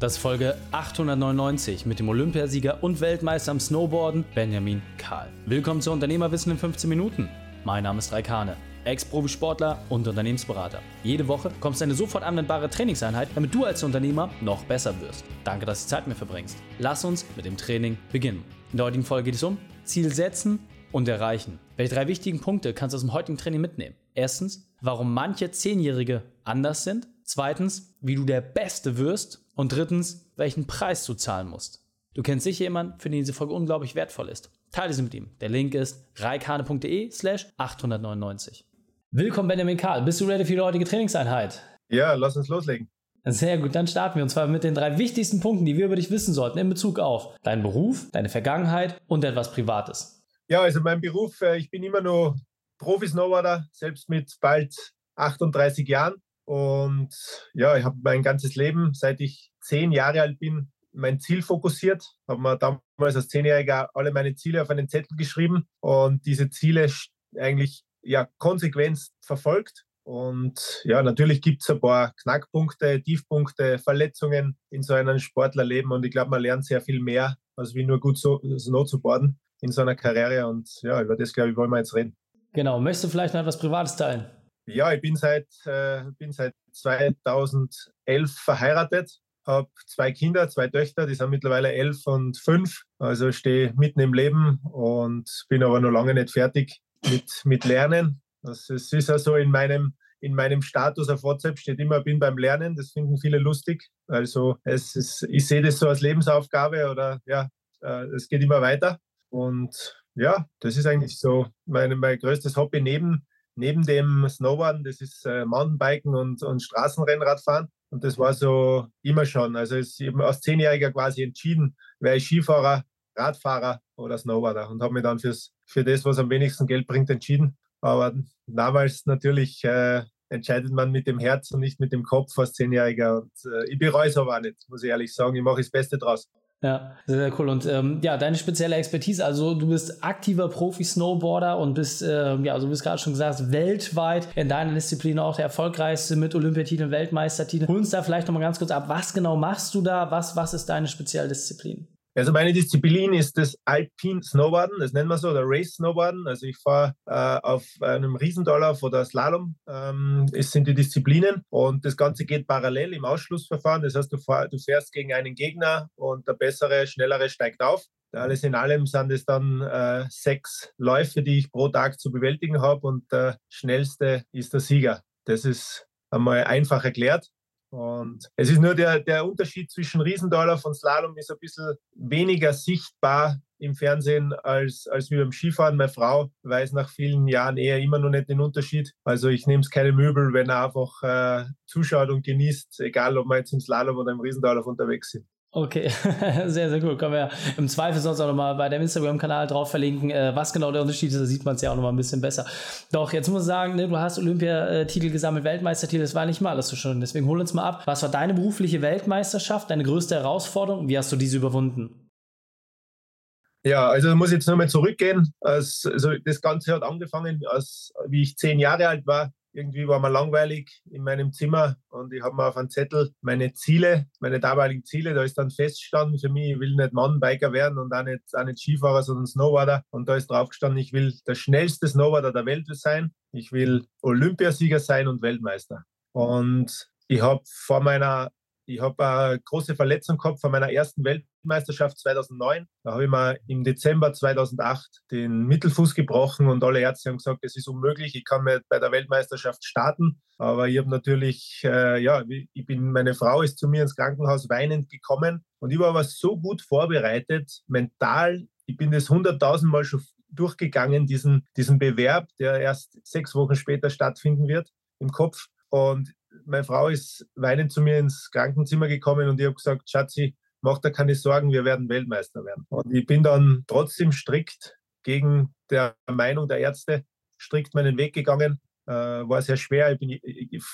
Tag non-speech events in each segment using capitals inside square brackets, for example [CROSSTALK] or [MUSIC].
Das ist Folge 899 mit dem Olympiasieger und Weltmeister am Snowboarden Benjamin Kahl. Willkommen zu Unternehmerwissen in 15 Minuten. Mein Name ist Raikane, Ex-Profisportler und Unternehmensberater. Jede Woche kommst du eine sofort anwendbare Trainingseinheit, damit du als Unternehmer noch besser wirst. Danke, dass du Zeit mit mir verbringst. Lass uns mit dem Training beginnen. In der heutigen Folge geht es um Ziel setzen und erreichen. Welche drei wichtigen Punkte kannst du aus dem heutigen Training mitnehmen? Erstens, warum manche Zehnjährige anders sind. Zweitens, wie du der Beste wirst. Und drittens, welchen Preis du zahlen musst. Du kennst sicher jemanden, für den diese Folge unglaublich wertvoll ist. Teile sie mit ihm. Der Link ist reikane.de slash 899. Willkommen Benjamin Karl. Bist du ready für die heutige Trainingseinheit? Ja, lass uns loslegen. Sehr gut, dann starten wir und zwar mit den drei wichtigsten Punkten, die wir über dich wissen sollten in Bezug auf deinen Beruf, deine Vergangenheit und etwas Privates. Ja, also mein Beruf, äh, ich bin immer noch Profi-Snowboarder, selbst mit bald 38 Jahren. Und ja, ich habe mein ganzes Leben, seit ich zehn Jahre alt bin, mein Ziel fokussiert. Habe mir damals als Zehnjähriger alle meine Ziele auf einen Zettel geschrieben und diese Ziele eigentlich ja konsequent verfolgt. Und ja, natürlich gibt es ein paar Knackpunkte, Tiefpunkte, Verletzungen in so einem Sportlerleben. Und ich glaube, man lernt sehr viel mehr, als wie nur gut so, so zu boarden in so einer Karriere. Und ja, über das, glaube ich, wollen wir jetzt reden. Genau. Möchtest du vielleicht noch etwas Privates teilen? Ja, ich bin seit, äh, bin seit 2011 verheiratet, habe zwei Kinder, zwei Töchter, die sind mittlerweile elf und fünf. Also stehe mitten im Leben und bin aber noch lange nicht fertig mit, mit Lernen. Das ist, ist ja so in meinem, in meinem Status auf WhatsApp steht immer, bin beim Lernen. Das finden viele lustig. Also es ist, ich sehe das so als Lebensaufgabe oder ja, äh, es geht immer weiter. Und ja, das ist eigentlich so mein, mein größtes Hobby neben, neben dem Snowboarden. Das ist äh, Mountainbiken und, und Straßenrennradfahren. Und das war so immer schon. Also es eben als Zehnjähriger quasi entschieden, wäre ich Skifahrer, Radfahrer oder Snowboarder und habe mich dann fürs, für das, was am wenigsten Geld bringt, entschieden. Aber damals natürlich äh, entscheidet man mit dem Herz und nicht mit dem Kopf als Zehnjähriger. Und äh, ich bereue es aber auch nicht, muss ich ehrlich sagen. Ich mache das Beste draus. Ja, sehr, sehr cool. Und ähm, ja, deine spezielle Expertise, also du bist aktiver Profi-Snowboarder und bist, äh, ja, also du bist gerade schon gesagt, weltweit in deiner Disziplin auch der erfolgreichste mit Olympiatiteln, Weltmeistertiteln. Hol uns da vielleicht nochmal ganz kurz ab, was genau machst du da? Was, was ist deine Spezialdisziplin? Also meine Disziplin ist das Alpine Snowboarden, das nennen wir so, oder Race Snowboarden. Also ich fahre äh, auf einem Riesendollar oder Slalom. Ähm, es sind die Disziplinen und das Ganze geht parallel im Ausschlussverfahren. Das heißt, du, fahr, du fährst gegen einen Gegner und der bessere, schnellere steigt auf. Alles in allem sind es dann äh, sechs Läufe, die ich pro Tag zu bewältigen habe und der schnellste ist der Sieger. Das ist einmal einfach erklärt. Und es ist nur der, der Unterschied zwischen Riesendollar und Slalom ist ein bisschen weniger sichtbar im Fernsehen als, als wie beim Skifahren. Meine Frau weiß nach vielen Jahren eher immer noch nicht den Unterschied. Also ich nehme es keine Möbel, wenn er einfach äh, zuschaut und genießt, egal ob wir jetzt im Slalom oder im Riesendollar unterwegs sind. Okay, [LAUGHS] sehr, sehr cool. Können wir im Zweifel sonst auch nochmal bei dem Instagram-Kanal drauf verlinken, äh, was genau der Unterschied ist. Da sieht man es ja auch nochmal ein bisschen besser. Doch, jetzt muss ich sagen, ne, du hast Olympiatitel gesammelt, Weltmeistertitel, das war nicht mal alles so schön. Deswegen hol uns mal ab. Was war deine berufliche Weltmeisterschaft, deine größte Herausforderung? Wie hast du diese überwunden? Ja, also muss ich jetzt nochmal zurückgehen. Also das Ganze hat angefangen, als wie ich zehn Jahre alt war irgendwie war mir langweilig in meinem Zimmer und ich habe mir auf einen Zettel meine Ziele, meine damaligen Ziele, da ist dann festgestanden für mich, ich will nicht Mountainbiker werden und auch nicht, auch nicht Skifahrer, sondern Snowboarder. Und da ist drauf gestanden, ich will der schnellste Snowboarder der Welt sein, ich will Olympiasieger sein und Weltmeister. Und ich habe vor meiner ich habe eine große Verletzung gehabt von meiner ersten Weltmeisterschaft 2009. Da habe ich mir im Dezember 2008 den Mittelfuß gebrochen und alle Ärzte haben gesagt, es ist unmöglich, ich kann mir bei der Weltmeisterschaft starten. Aber ich habe natürlich, äh, ja, ich bin, meine Frau ist zu mir ins Krankenhaus weinend gekommen und ich war aber so gut vorbereitet, mental. Ich bin das hunderttausend Mal schon durchgegangen, diesen, diesen Bewerb, der erst sechs Wochen später stattfinden wird im Kopf. Und meine Frau ist weinend zu mir ins Krankenzimmer gekommen und ich habe gesagt, Schatzi, mach dir keine Sorgen, wir werden Weltmeister werden. Und ich bin dann trotzdem strikt gegen der Meinung der Ärzte, strikt meinen Weg gegangen. Äh, war sehr schwer. Ich bin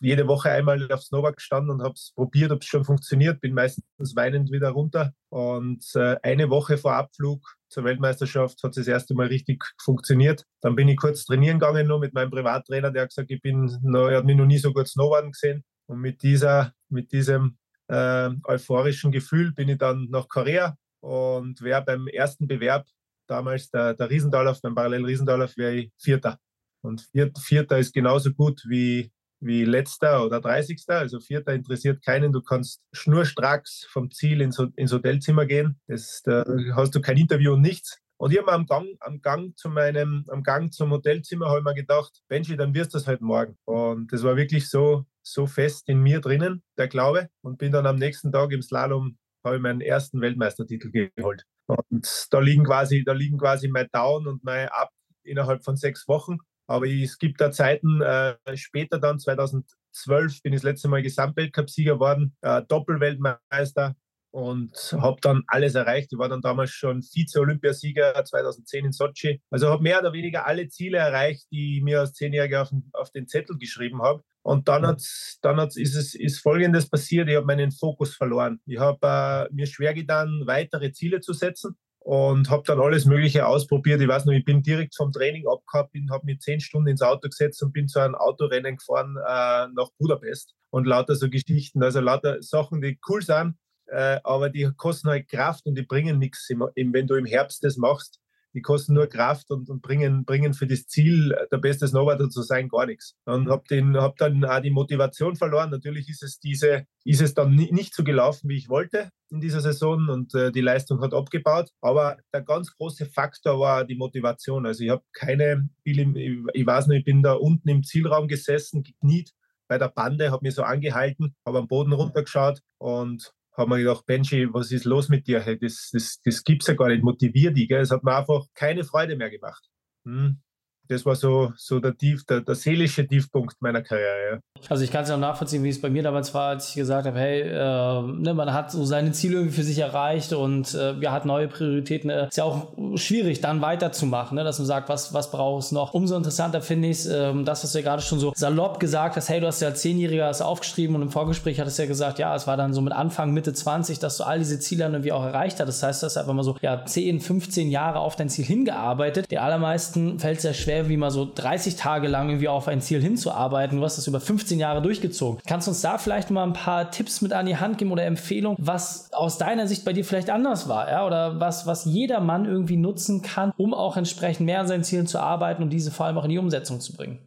jede Woche einmal aufs Nova gestanden und habe es probiert, ob es schon funktioniert. Bin meistens weinend wieder runter. Und äh, eine Woche vor Abflug zur Weltmeisterschaft hat es das erste Mal richtig funktioniert. Dann bin ich kurz trainieren gegangen, nur mit meinem Privattrainer, der hat gesagt, ich bin noch, er hat mich noch nie so gut Snowboarden gesehen. Und mit dieser, mit diesem äh, euphorischen Gefühl bin ich dann nach Korea und wäre beim ersten Bewerb, damals der, der Riesendorlauf, beim Parallel Riesendorlauf, wäre ich Vierter. Und Vierter ist genauso gut wie, wie Letzter oder Dreißigster. Also Vierter interessiert keinen. Du kannst schnurstracks vom Ziel ins, ins Hotelzimmer gehen. Das, da hast du kein Interview und nichts. Und ich habe am Gang, am Gang zu meinem, am Gang zum Hotelzimmer ich mir gedacht, Benji, dann wirst du es halt morgen. Und das war wirklich so, so fest in mir drinnen, der Glaube. Und bin dann am nächsten Tag im Slalom, habe ich meinen ersten Weltmeistertitel geholt. Und da liegen quasi, da liegen quasi mein Down und mein Up innerhalb von sechs Wochen. Aber es gibt da Zeiten, äh, später dann, 2012, bin ich das letzte Mal Gesamtweltcupsieger geworden, äh, Doppelweltmeister, und habe dann alles erreicht. Ich war dann damals schon Vize-Olympiasieger 2010 in Sochi. Also habe mehr oder weniger alle Ziele erreicht, die ich mir als Zehnjähriger auf, auf den Zettel geschrieben habe. Und dann, hat's, dann hat's, ist, es, ist Folgendes passiert, ich habe meinen Fokus verloren. Ich habe äh, mir schwer getan, weitere Ziele zu setzen und habe dann alles Mögliche ausprobiert. Ich weiß noch, ich bin direkt vom Training abgehabt, habe mich zehn Stunden ins Auto gesetzt und bin zu einem Autorennen gefahren äh, nach Budapest und lauter so Geschichten, also lauter Sachen, die cool sind, äh, aber die kosten halt Kraft und die bringen nichts, wenn du im Herbst das machst. Die kosten nur Kraft und, und bringen, bringen für das Ziel, der beste Snowboarder zu sein, gar nichts. Und habe hab dann auch die Motivation verloren. Natürlich ist es, diese, ist es dann nicht so gelaufen, wie ich wollte in dieser Saison und äh, die Leistung hat abgebaut. Aber der ganz große Faktor war die Motivation. Also ich habe keine, ich, weiß nicht, ich bin da unten im Zielraum gesessen, gekniet bei der Bande, habe mich so angehalten, habe am Boden runtergeschaut und haben wir gedacht, Benji, was ist los mit dir? Hey, das, das, das gibt es ja gar nicht, motivier dich. Es hat mir einfach keine Freude mehr gemacht. Hm das war so, so der, Tief, der, der seelische Tiefpunkt meiner Karriere. Also ich kann es ja auch nachvollziehen, wie es bei mir damals war, als ich gesagt habe, hey, äh, ne, man hat so seine Ziele irgendwie für sich erreicht und äh, ja, hat neue Prioritäten. Äh, ist ja auch schwierig, dann weiterzumachen, ne, dass man sagt, was, was brauchst du noch? Umso interessanter finde ich es, äh, das, was du ja gerade schon so salopp gesagt hast, hey, du hast ja als Zehnjähriger das aufgeschrieben und im Vorgespräch hattest du ja gesagt, ja, es war dann so mit Anfang, Mitte 20, dass du all diese Ziele dann irgendwie auch erreicht hast. Das heißt, du hast einfach mal so, ja, 10, 15 Jahre auf dein Ziel hingearbeitet. Den allermeisten fällt es ja schwer, wie mal so 30 Tage lang irgendwie auf ein Ziel hinzuarbeiten. Du hast das über 15 Jahre durchgezogen. Kannst du uns da vielleicht mal ein paar Tipps mit an die Hand geben oder Empfehlungen, was aus deiner Sicht bei dir vielleicht anders war, ja? Oder was, was jeder Mann irgendwie nutzen kann, um auch entsprechend mehr an seinen Zielen zu arbeiten und diese vor allem auch in die Umsetzung zu bringen?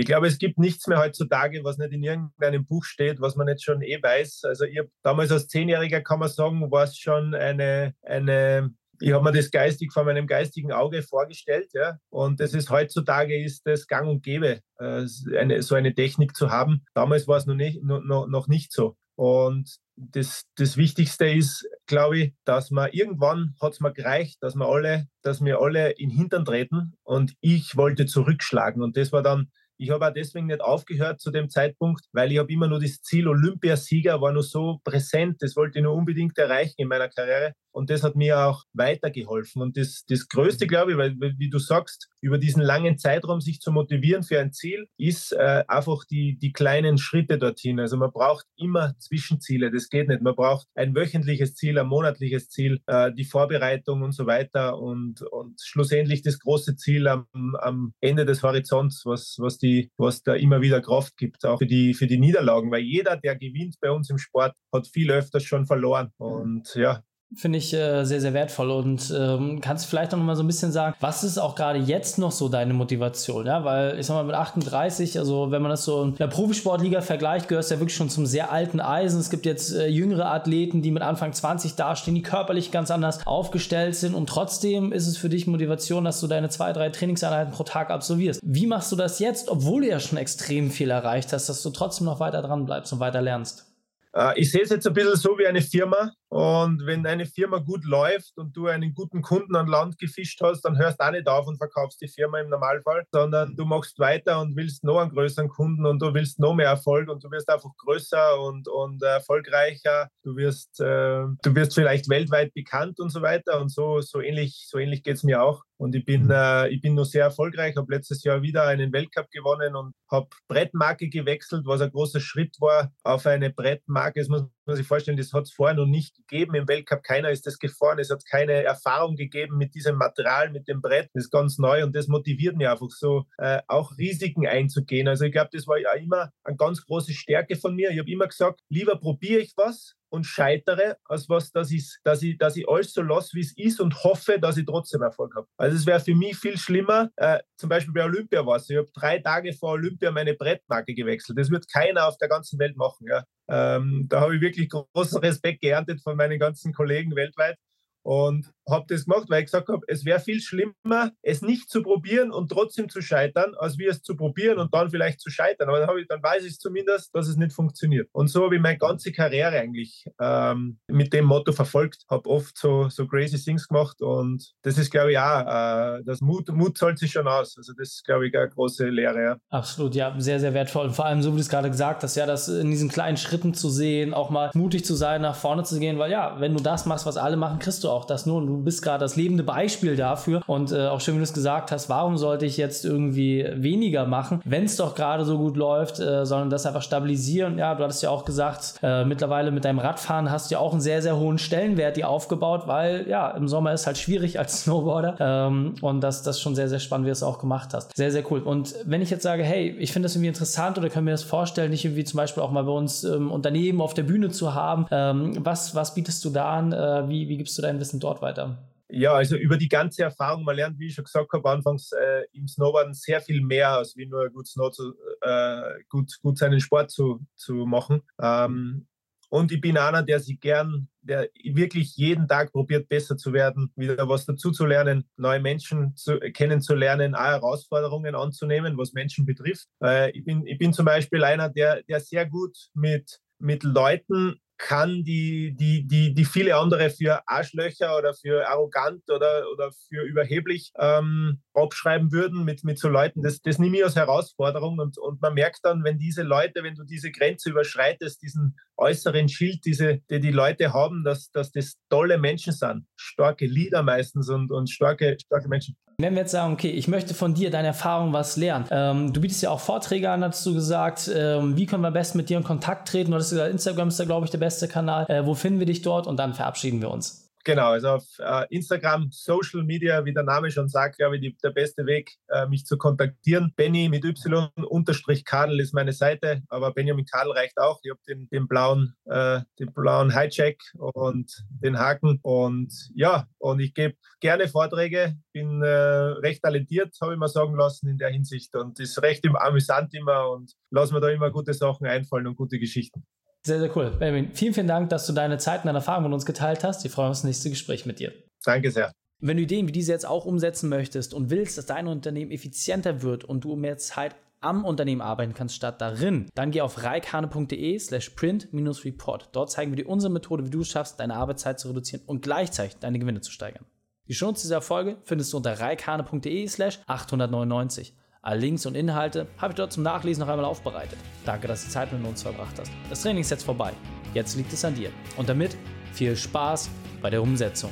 Ich glaube, es gibt nichts mehr heutzutage, was nicht in irgendeinem Buch steht, was man jetzt schon eh weiß. Also ich damals als Zehnjähriger kann man sagen, war es schon eine, eine ich habe mir das geistig vor meinem geistigen Auge vorgestellt, ja. Und das ist heutzutage ist das Gang und Gäbe, äh, eine, so eine Technik zu haben. Damals war es noch nicht, noch, noch nicht so. Und das, das Wichtigste ist, glaube ich, dass man irgendwann hat es mir gereicht, dass wir alle, dass wir alle in den Hintern treten und ich wollte zurückschlagen. Und das war dann ich habe auch deswegen nicht aufgehört zu dem Zeitpunkt, weil ich habe immer nur das Ziel Olympiasieger war nur so präsent, das wollte ich nur unbedingt erreichen in meiner Karriere und das hat mir auch weitergeholfen und das, das Größte, glaube ich, weil wie du sagst, über diesen langen Zeitraum sich zu motivieren für ein Ziel, ist äh, einfach die, die kleinen Schritte dorthin. Also man braucht immer Zwischenziele, das geht nicht. Man braucht ein wöchentliches Ziel, ein monatliches Ziel, äh, die Vorbereitung und so weiter und, und schlussendlich das große Ziel am, am Ende des Horizonts, was, was die was da immer wieder Kraft gibt, auch für die, für die Niederlagen, weil jeder, der gewinnt bei uns im Sport, hat viel öfters schon verloren. Und ja, Finde ich äh, sehr, sehr wertvoll. Und ähm, kannst du vielleicht noch mal so ein bisschen sagen, was ist auch gerade jetzt noch so deine Motivation? Ja, weil ich sag mal, mit 38, also wenn man das so in der Profisportliga vergleicht, gehörst du ja wirklich schon zum sehr alten Eisen. Es gibt jetzt äh, jüngere Athleten, die mit Anfang 20 dastehen, die körperlich ganz anders aufgestellt sind. Und trotzdem ist es für dich Motivation, dass du deine zwei, drei Trainingseinheiten pro Tag absolvierst. Wie machst du das jetzt, obwohl du ja schon extrem viel erreicht hast, dass du trotzdem noch weiter dran bleibst und weiter lernst? Äh, ich sehe es jetzt ein bisschen so wie eine Firma. Und wenn eine Firma gut läuft und du einen guten Kunden an Land gefischt hast, dann hörst du auch nicht auf und verkaufst die Firma im Normalfall, sondern du machst weiter und willst noch einen größeren Kunden und du willst noch mehr Erfolg und du wirst einfach größer und, und erfolgreicher. Du wirst, äh, du wirst vielleicht weltweit bekannt und so weiter. Und so, so ähnlich, so ähnlich geht es mir auch. Und ich bin, äh, ich bin noch sehr erfolgreich, habe letztes Jahr wieder einen Weltcup gewonnen und habe Brettmarke gewechselt, was ein großer Schritt war auf eine Brettmarke. Das muss man sich vorstellen, das hat es vorher noch nicht gegeben im Weltcup. Keiner ist das gefahren. Es hat keine Erfahrung gegeben mit diesem Material, mit dem Brett. Das ist ganz neu und das motiviert mich einfach so, äh, auch Risiken einzugehen. Also ich glaube, das war ja immer eine ganz große Stärke von mir. Ich habe immer gesagt, lieber probiere ich was und scheitere, als was, dass, ich, dass, ich, dass ich alles so lasse, wie es ist und hoffe, dass ich trotzdem Erfolg habe. Also es wäre für mich viel schlimmer, äh, zum Beispiel bei Olympia war es. Ich habe drei Tage vor Olympia meine Brettmarke gewechselt. Das wird keiner auf der ganzen Welt machen. Ja. Ähm, da habe ich wirklich großen Respekt geerntet von meinen ganzen Kollegen weltweit. Und habe das gemacht, weil ich gesagt habe, es wäre viel schlimmer, es nicht zu probieren und trotzdem zu scheitern, als wie es zu probieren und dann vielleicht zu scheitern. Aber dann, ich, dann weiß ich zumindest, dass es nicht funktioniert. Und so habe ich meine ganze Karriere eigentlich ähm, mit dem Motto verfolgt, habe oft so, so crazy Things gemacht und das ist, glaube ich, auch, äh, das Mut, Mut zahlt sich schon aus. Also das ist, glaube ich, eine große Lehre. Ja. Absolut, ja, sehr, sehr wertvoll. Und vor allem, so wie du es gerade gesagt hast, ja, das in diesen kleinen Schritten zu sehen, auch mal mutig zu sein, nach vorne zu gehen, weil ja, wenn du das machst, was alle machen, kriegst du auch das nur. Und du bist gerade das lebende Beispiel dafür. Und äh, auch schön, wie du es gesagt hast, warum sollte ich jetzt irgendwie weniger machen, wenn es doch gerade so gut läuft, äh, sondern das einfach stabilisieren. Ja, du hattest ja auch gesagt, äh, mittlerweile mit deinem Radfahren hast du ja auch einen sehr, sehr hohen Stellenwert die aufgebaut, weil ja, im Sommer ist halt schwierig als [LAUGHS] Snowboarder. Ähm, und das, das schon sehr, sehr spannend, wie du es auch gemacht hast. Sehr, sehr cool. Und wenn ich jetzt sage, hey, ich finde das irgendwie interessant oder können mir das vorstellen, dich irgendwie zum Beispiel auch mal bei uns ähm, Unternehmen auf der Bühne zu haben, ähm, was, was bietest du da an? Äh, wie, wie gibst du dein Wissen dort weiter? Ja, also über die ganze Erfahrung, man lernt, wie ich schon gesagt habe, anfangs äh, im Snowboarden sehr viel mehr, als wie nur gut, Snow zu, äh, gut, gut seinen Sport zu, zu machen. Ähm, und ich bin einer, der sich gern, der wirklich jeden Tag probiert, besser zu werden, wieder was dazu zu lernen, neue Menschen zu, kennenzulernen, auch Herausforderungen anzunehmen, was Menschen betrifft. Äh, ich, bin, ich bin zum Beispiel einer, der, der sehr gut mit, mit Leuten kann, die, die, die, die viele andere für Arschlöcher oder für arrogant oder, oder für überheblich ähm, abschreiben würden mit, mit so Leuten. Das, das nehme ich als Herausforderung und, und man merkt dann, wenn diese Leute, wenn du diese Grenze überschreitest, diesen äußeren Schild, diese, die die Leute haben, dass, dass das tolle Menschen sind, starke Lieder meistens und, und starke, starke Menschen. Wenn wir jetzt sagen, okay, ich möchte von dir, deine Erfahrung was lernen. Ähm, du bietest ja auch Vorträge an, hast du gesagt. Ähm, wie können wir am besten mit dir in Kontakt treten? Du hast gesagt, Instagram ist da, glaube ich, der beste Kanal. Äh, wo finden wir dich dort? Und dann verabschieden wir uns. Genau, also auf äh, Instagram, Social Media, wie der Name schon sagt, glaube ich, die, der beste Weg, äh, mich zu kontaktieren. Benny mit Y unterstrich Kadel ist meine Seite, aber Benjamin Kadel reicht auch. Ich habe den, den blauen, äh, den blauen Hijack und den Haken und ja, und ich gebe gerne Vorträge, bin äh, recht talentiert, habe ich mal sagen lassen in der Hinsicht und ist recht amüsant immer und lassen mir da immer gute Sachen einfallen und gute Geschichten. Sehr, sehr cool. Benjamin, vielen, vielen Dank, dass du deine Zeit und deine Erfahrungen mit uns geteilt hast. Wir freuen uns auf das nächste Gespräch mit dir. Danke sehr. Wenn du Ideen wie diese jetzt auch umsetzen möchtest und willst, dass dein Unternehmen effizienter wird und du mehr Zeit am Unternehmen arbeiten kannst statt darin, dann geh auf reikane.de slash print-report. Dort zeigen wir dir unsere Methode, wie du es schaffst, deine Arbeitszeit zu reduzieren und gleichzeitig deine Gewinne zu steigern. Die Chance dieser Folge findest du unter reikane.de slash 899. Alle Links und Inhalte habe ich dort zum Nachlesen noch einmal aufbereitet. Danke, dass du Zeit mit uns verbracht hast. Das Training ist jetzt vorbei. Jetzt liegt es an dir. Und damit viel Spaß bei der Umsetzung.